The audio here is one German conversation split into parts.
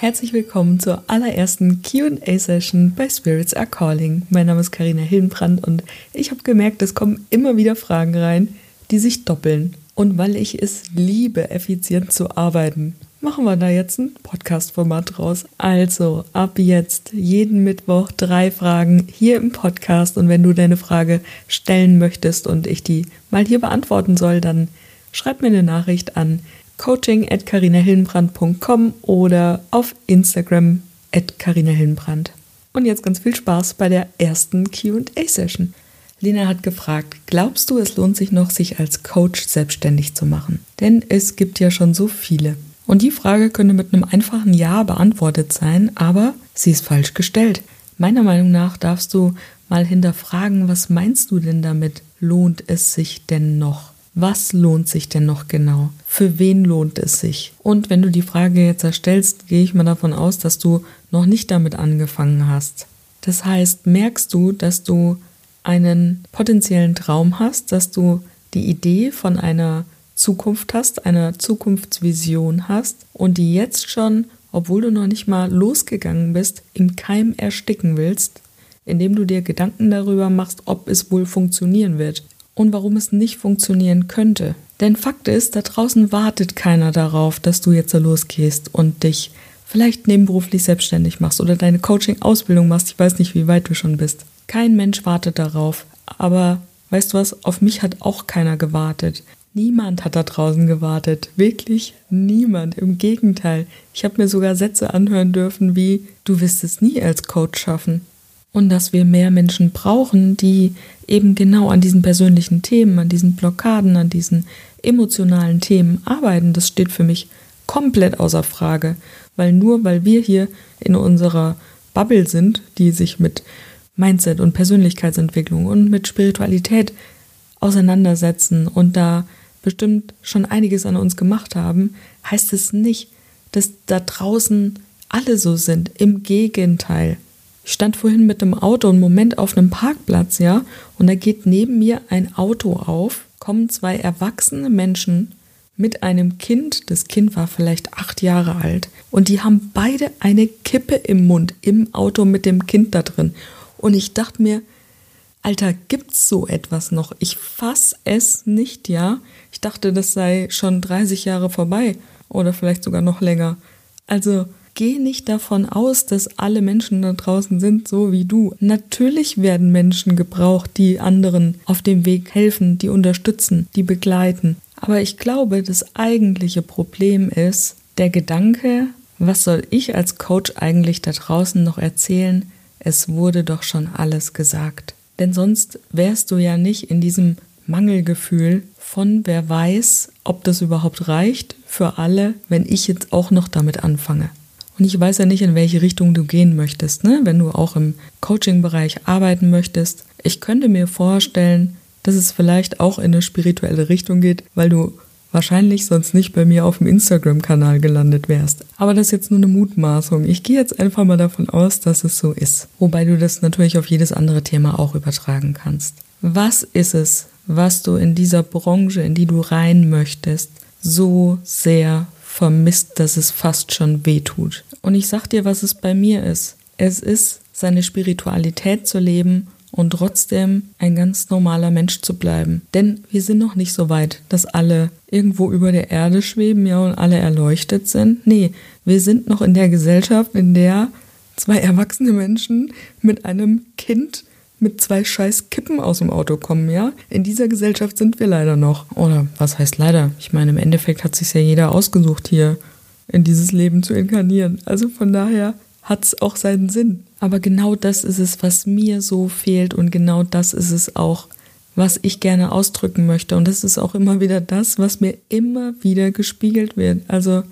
Herzlich willkommen zur allerersten QA-Session bei Spirits Are Calling. Mein Name ist Karina Hillenbrand und ich habe gemerkt, es kommen immer wieder Fragen rein, die sich doppeln. Und weil ich es liebe, effizient zu arbeiten, machen wir da jetzt ein Podcast-Format draus. Also ab jetzt jeden Mittwoch drei Fragen hier im Podcast. Und wenn du deine Frage stellen möchtest und ich die mal hier beantworten soll, dann schreib mir eine Nachricht an coaching at carinahillenbrand.com oder auf Instagram at carinahillenbrand. Und jetzt ganz viel Spaß bei der ersten QA-Session. Lena hat gefragt, glaubst du, es lohnt sich noch, sich als Coach selbstständig zu machen? Denn es gibt ja schon so viele. Und die Frage könnte mit einem einfachen Ja beantwortet sein, aber sie ist falsch gestellt. Meiner Meinung nach darfst du mal hinterfragen, was meinst du denn damit? Lohnt es sich denn noch? Was lohnt sich denn noch genau? Für wen lohnt es sich? Und wenn du die Frage jetzt erstellst, gehe ich mal davon aus, dass du noch nicht damit angefangen hast. Das heißt, merkst du, dass du einen potenziellen Traum hast, dass du die Idee von einer Zukunft hast, einer Zukunftsvision hast und die jetzt schon, obwohl du noch nicht mal losgegangen bist, im Keim ersticken willst, indem du dir Gedanken darüber machst, ob es wohl funktionieren wird und warum es nicht funktionieren könnte. Denn Fakt ist, da draußen wartet keiner darauf, dass du jetzt losgehst und dich vielleicht nebenberuflich selbstständig machst oder deine Coaching-Ausbildung machst. Ich weiß nicht, wie weit du schon bist. Kein Mensch wartet darauf. Aber weißt du was, auf mich hat auch keiner gewartet. Niemand hat da draußen gewartet. Wirklich niemand. Im Gegenteil. Ich habe mir sogar Sätze anhören dürfen wie, du wirst es nie als Coach schaffen und dass wir mehr Menschen brauchen, die eben genau an diesen persönlichen Themen, an diesen Blockaden, an diesen emotionalen Themen arbeiten, das steht für mich komplett außer Frage, weil nur weil wir hier in unserer Bubble sind, die sich mit Mindset und Persönlichkeitsentwicklung und mit Spiritualität auseinandersetzen und da bestimmt schon einiges an uns gemacht haben, heißt es nicht, dass da draußen alle so sind. Im Gegenteil. Ich stand vorhin mit dem Auto einen Moment auf einem Parkplatz, ja, und da geht neben mir ein Auto auf, kommen zwei erwachsene Menschen mit einem Kind, das Kind war vielleicht acht Jahre alt, und die haben beide eine Kippe im Mund im Auto mit dem Kind da drin. Und ich dachte mir, Alter, gibt's so etwas noch? Ich fass es nicht, ja? Ich dachte, das sei schon 30 Jahre vorbei oder vielleicht sogar noch länger. Also, geh nicht davon aus, dass alle Menschen da draußen sind so wie du. Natürlich werden Menschen gebraucht, die anderen auf dem Weg helfen, die unterstützen, die begleiten. Aber ich glaube, das eigentliche Problem ist der Gedanke, was soll ich als Coach eigentlich da draußen noch erzählen? Es wurde doch schon alles gesagt. Denn sonst wärst du ja nicht in diesem Mangelgefühl von wer weiß, ob das überhaupt reicht für alle, wenn ich jetzt auch noch damit anfange. Und ich weiß ja nicht, in welche Richtung du gehen möchtest, ne? wenn du auch im Coaching-Bereich arbeiten möchtest. Ich könnte mir vorstellen, dass es vielleicht auch in eine spirituelle Richtung geht, weil du wahrscheinlich sonst nicht bei mir auf dem Instagram-Kanal gelandet wärst. Aber das ist jetzt nur eine Mutmaßung. Ich gehe jetzt einfach mal davon aus, dass es so ist. Wobei du das natürlich auf jedes andere Thema auch übertragen kannst. Was ist es, was du in dieser Branche, in die du rein möchtest, so sehr vermisst, dass es fast schon weh tut. Und ich sag dir, was es bei mir ist. Es ist, seine Spiritualität zu leben und trotzdem ein ganz normaler Mensch zu bleiben. Denn wir sind noch nicht so weit, dass alle irgendwo über der Erde schweben, ja, und alle erleuchtet sind. Nee, wir sind noch in der Gesellschaft, in der zwei erwachsene Menschen mit einem Kind mit zwei scheiß Kippen aus dem Auto kommen, ja? In dieser Gesellschaft sind wir leider noch. Oder was heißt leider? Ich meine, im Endeffekt hat sich ja jeder ausgesucht, hier in dieses Leben zu inkarnieren. Also von daher hat es auch seinen Sinn. Aber genau das ist es, was mir so fehlt und genau das ist es auch, was ich gerne ausdrücken möchte. Und das ist auch immer wieder das, was mir immer wieder gespiegelt wird. Also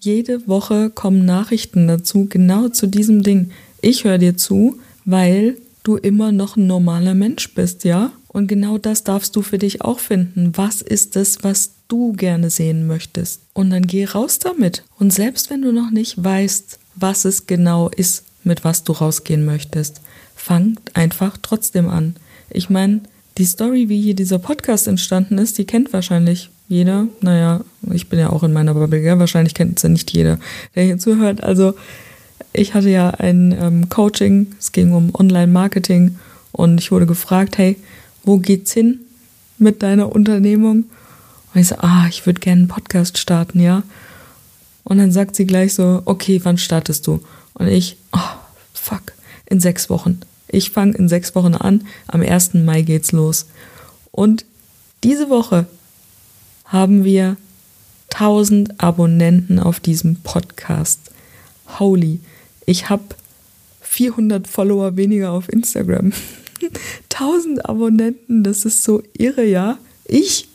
jede Woche kommen Nachrichten dazu, genau zu diesem Ding. Ich höre dir zu, weil du immer noch ein normaler Mensch bist, ja? Und genau das darfst du für dich auch finden. Was ist es, was du gerne sehen möchtest? Und dann geh raus damit. Und selbst wenn du noch nicht weißt, was es genau ist, mit was du rausgehen möchtest, fang einfach trotzdem an. Ich meine, die Story, wie hier dieser Podcast entstanden ist, die kennt wahrscheinlich jeder. Naja, ich bin ja auch in meiner Bubble, gell? wahrscheinlich kennt es ja nicht jeder, der hier zuhört. Also ich hatte ja ein ähm, Coaching, es ging um Online-Marketing und ich wurde gefragt, hey, wo geht's hin mit deiner Unternehmung? Und ich so, ah, ich würde gerne einen Podcast starten, ja. Und dann sagt sie gleich so, okay, wann startest du? Und ich, oh, fuck, in sechs Wochen. Ich fange in sechs Wochen an, am 1. Mai geht's los. Und diese Woche haben wir 1000 Abonnenten auf diesem Podcast. Holy, ich habe 400 Follower weniger auf Instagram. 1000 Abonnenten, das ist so irre, ja. Ich,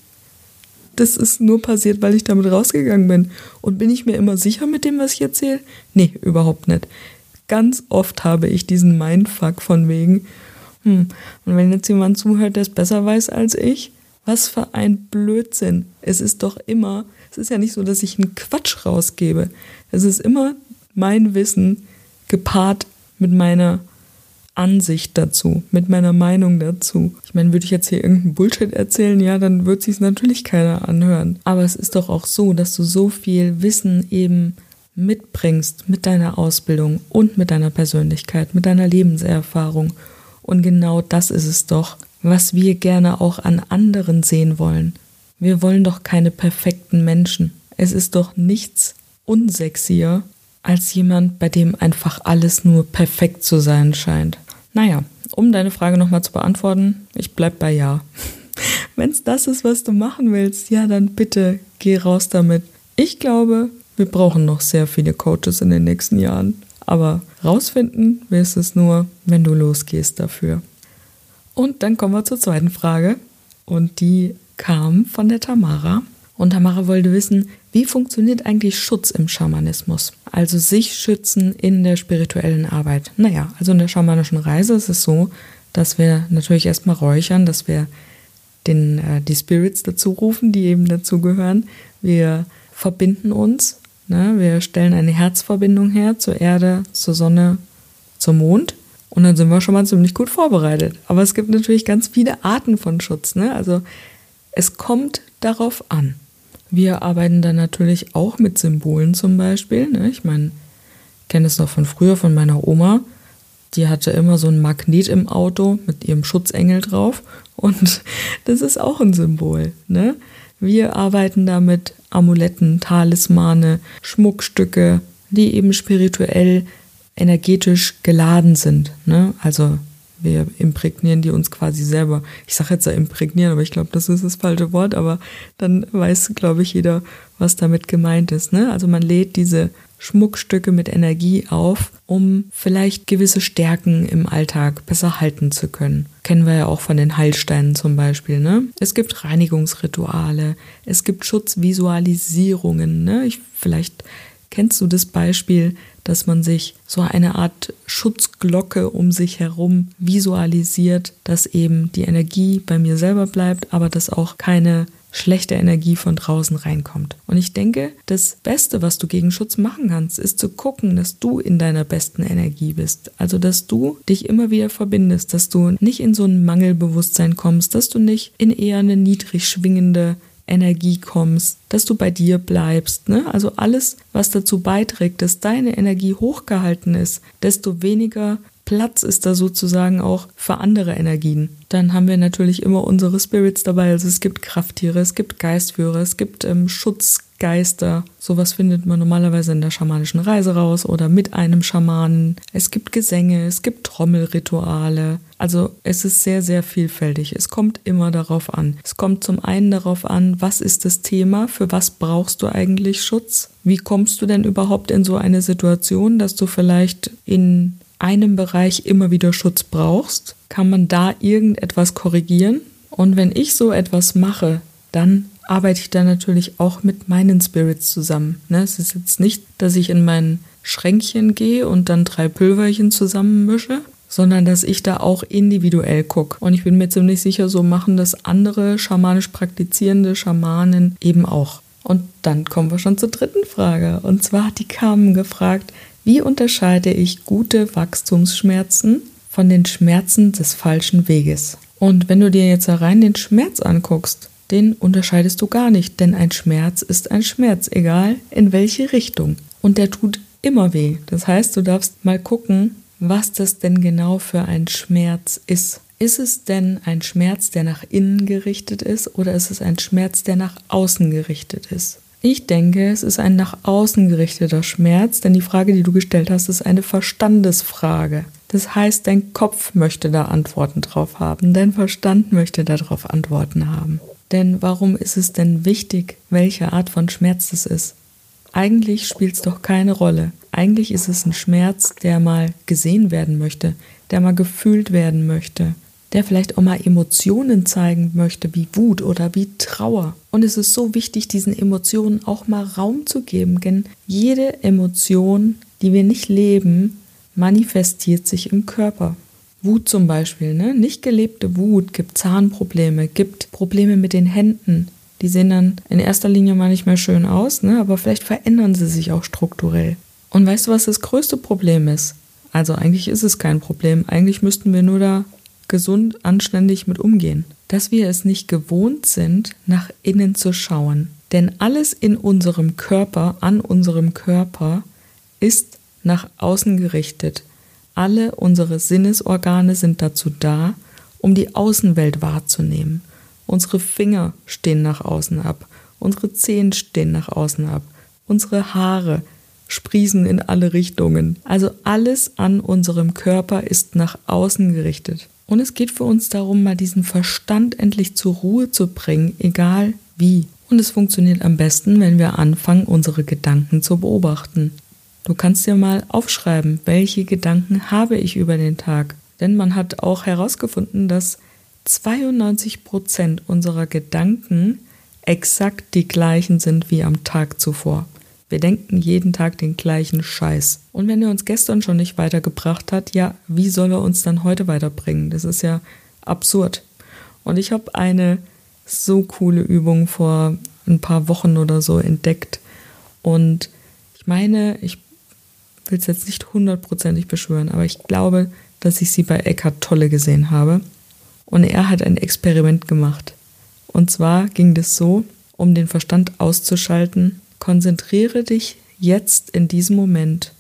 das ist nur passiert, weil ich damit rausgegangen bin. Und bin ich mir immer sicher mit dem, was ich erzähle? Nee, überhaupt nicht. Ganz oft habe ich diesen Mindfuck von wegen, hm, und wenn jetzt jemand zuhört, der es besser weiß als ich, was für ein Blödsinn. Es ist doch immer, es ist ja nicht so, dass ich einen Quatsch rausgebe. Es ist immer mein Wissen gepaart mit meiner Ansicht dazu, mit meiner Meinung dazu. Ich meine, würde ich jetzt hier irgendeinen Bullshit erzählen, ja, dann wird sich natürlich keiner anhören. Aber es ist doch auch so, dass du so viel Wissen eben mitbringst mit deiner Ausbildung und mit deiner Persönlichkeit, mit deiner Lebenserfahrung. Und genau das ist es doch, was wir gerne auch an anderen sehen wollen. Wir wollen doch keine perfekten Menschen. Es ist doch nichts unsexier als jemand, bei dem einfach alles nur perfekt zu sein scheint. Naja, um deine Frage nochmal zu beantworten, ich bleib bei Ja. Wenn es das ist, was du machen willst, ja, dann bitte geh raus damit. Ich glaube, wir brauchen noch sehr viele Coaches in den nächsten Jahren. Aber rausfinden wirst es nur, wenn du losgehst dafür. Und dann kommen wir zur zweiten Frage. Und die kam von der Tamara. Und Tamara wollte wissen, wie funktioniert eigentlich Schutz im Schamanismus? Also sich schützen in der spirituellen Arbeit. Naja, also in der schamanischen Reise ist es so, dass wir natürlich erstmal räuchern, dass wir den, äh, die Spirits dazu rufen, die eben dazu gehören. Wir verbinden uns Ne? Wir stellen eine Herzverbindung her zur Erde, zur Sonne, zum Mond. Und dann sind wir schon mal ziemlich gut vorbereitet. Aber es gibt natürlich ganz viele Arten von Schutz. Ne? Also es kommt darauf an. Wir arbeiten dann natürlich auch mit Symbolen zum Beispiel. Ne? Ich meine, ich kenne es noch von früher von meiner Oma. Die hatte immer so ein Magnet im Auto mit ihrem Schutzengel drauf. Und das ist auch ein Symbol. Ne? Wir arbeiten damit Amuletten, Talismane, Schmuckstücke, die eben spirituell, energetisch geladen sind. Ne? Also wir imprägnieren die uns quasi selber. Ich sage jetzt ja imprägnieren, aber ich glaube, das ist das falsche Wort, aber dann weiß, glaube ich, jeder, was damit gemeint ist. Ne? Also man lädt diese Schmuckstücke mit Energie auf, um vielleicht gewisse Stärken im Alltag besser halten zu können. Kennen wir ja auch von den Heilsteinen zum Beispiel. Ne? Es gibt Reinigungsrituale, es gibt Schutzvisualisierungen. Ne? Ich, vielleicht kennst du das Beispiel, dass man sich so eine Art Schutzglocke um sich herum visualisiert, dass eben die Energie bei mir selber bleibt, aber dass auch keine schlechte Energie von draußen reinkommt. Und ich denke, das Beste, was du gegen Schutz machen kannst, ist zu gucken, dass du in deiner besten Energie bist. Also, dass du dich immer wieder verbindest, dass du nicht in so ein Mangelbewusstsein kommst, dass du nicht in eher eine niedrig schwingende Energie kommst, dass du bei dir bleibst. Ne? Also alles, was dazu beiträgt, dass deine Energie hochgehalten ist, desto weniger Platz ist da sozusagen auch für andere Energien. Dann haben wir natürlich immer unsere Spirits dabei. Also es gibt Krafttiere, es gibt Geistführer, es gibt ähm, Schutzgeister. Sowas findet man normalerweise in der schamanischen Reise raus oder mit einem Schamanen. Es gibt Gesänge, es gibt Trommelrituale. Also es ist sehr, sehr vielfältig. Es kommt immer darauf an. Es kommt zum einen darauf an, was ist das Thema, für was brauchst du eigentlich Schutz? Wie kommst du denn überhaupt in so eine Situation, dass du vielleicht in einem Bereich immer wieder Schutz brauchst, kann man da irgendetwas korrigieren. Und wenn ich so etwas mache, dann arbeite ich da natürlich auch mit meinen Spirits zusammen. Ne? Es ist jetzt nicht, dass ich in mein Schränkchen gehe und dann drei Pülverchen zusammenmische, sondern dass ich da auch individuell gucke. Und ich bin mir ziemlich sicher, so machen das andere schamanisch praktizierende Schamanen eben auch. Und dann kommen wir schon zur dritten Frage. Und zwar hat die Carmen gefragt, wie unterscheide ich gute Wachstumsschmerzen von den Schmerzen des falschen Weges? Und wenn du dir jetzt rein den Schmerz anguckst, den unterscheidest du gar nicht, denn ein Schmerz ist ein Schmerz, egal in welche Richtung. Und der tut immer weh. Das heißt, du darfst mal gucken, was das denn genau für ein Schmerz ist. Ist es denn ein Schmerz, der nach innen gerichtet ist, oder ist es ein Schmerz, der nach außen gerichtet ist? Ich denke, es ist ein nach außen gerichteter Schmerz, denn die Frage, die du gestellt hast, ist eine Verstandesfrage. Das heißt, dein Kopf möchte da Antworten drauf haben, dein Verstand möchte darauf Antworten haben. Denn warum ist es denn wichtig, welche Art von Schmerz es ist? Eigentlich spielt es doch keine Rolle. Eigentlich ist es ein Schmerz, der mal gesehen werden möchte, der mal gefühlt werden möchte, der vielleicht auch mal Emotionen zeigen möchte, wie Wut oder wie Trauer. Und es ist so wichtig, diesen Emotionen auch mal Raum zu geben, denn jede Emotion, die wir nicht leben, manifestiert sich im Körper. Wut zum Beispiel, ne? Nicht gelebte Wut gibt Zahnprobleme, gibt Probleme mit den Händen. Die sehen dann in erster Linie mal nicht mehr schön aus, ne? Aber vielleicht verändern sie sich auch strukturell. Und weißt du, was das größte Problem ist? Also eigentlich ist es kein Problem. Eigentlich müssten wir nur da gesund, anständig mit umgehen. Dass wir es nicht gewohnt sind, nach innen zu schauen. Denn alles in unserem Körper, an unserem Körper, ist nach außen gerichtet. Alle unsere Sinnesorgane sind dazu da, um die Außenwelt wahrzunehmen. Unsere Finger stehen nach außen ab, unsere Zehen stehen nach außen ab, unsere Haare sprießen in alle Richtungen. Also alles an unserem Körper ist nach außen gerichtet. Und es geht für uns darum, mal diesen Verstand endlich zur Ruhe zu bringen, egal wie. Und es funktioniert am besten, wenn wir anfangen, unsere Gedanken zu beobachten. Du kannst dir mal aufschreiben, welche Gedanken habe ich über den Tag. Denn man hat auch herausgefunden, dass 92 Prozent unserer Gedanken exakt die gleichen sind wie am Tag zuvor. Wir denken jeden Tag den gleichen Scheiß. Und wenn er uns gestern schon nicht weitergebracht hat, ja, wie soll er uns dann heute weiterbringen? Das ist ja absurd. Und ich habe eine so coole Übung vor ein paar Wochen oder so entdeckt. Und ich meine, ich will es jetzt nicht hundertprozentig beschwören, aber ich glaube, dass ich sie bei Eckhart Tolle gesehen habe. Und er hat ein Experiment gemacht. Und zwar ging das so, um den Verstand auszuschalten, Konzentriere dich jetzt in diesem Moment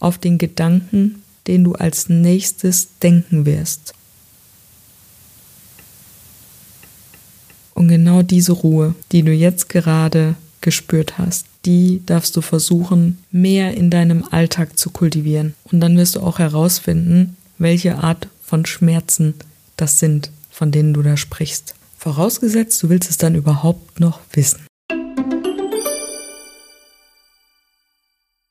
auf den Gedanken, den du als nächstes denken wirst. Und genau diese Ruhe, die du jetzt gerade gespürt hast, die darfst du versuchen, mehr in deinem Alltag zu kultivieren. Und dann wirst du auch herausfinden, welche Art von Schmerzen das sind, von denen du da sprichst. Vorausgesetzt, du willst es dann überhaupt noch wissen.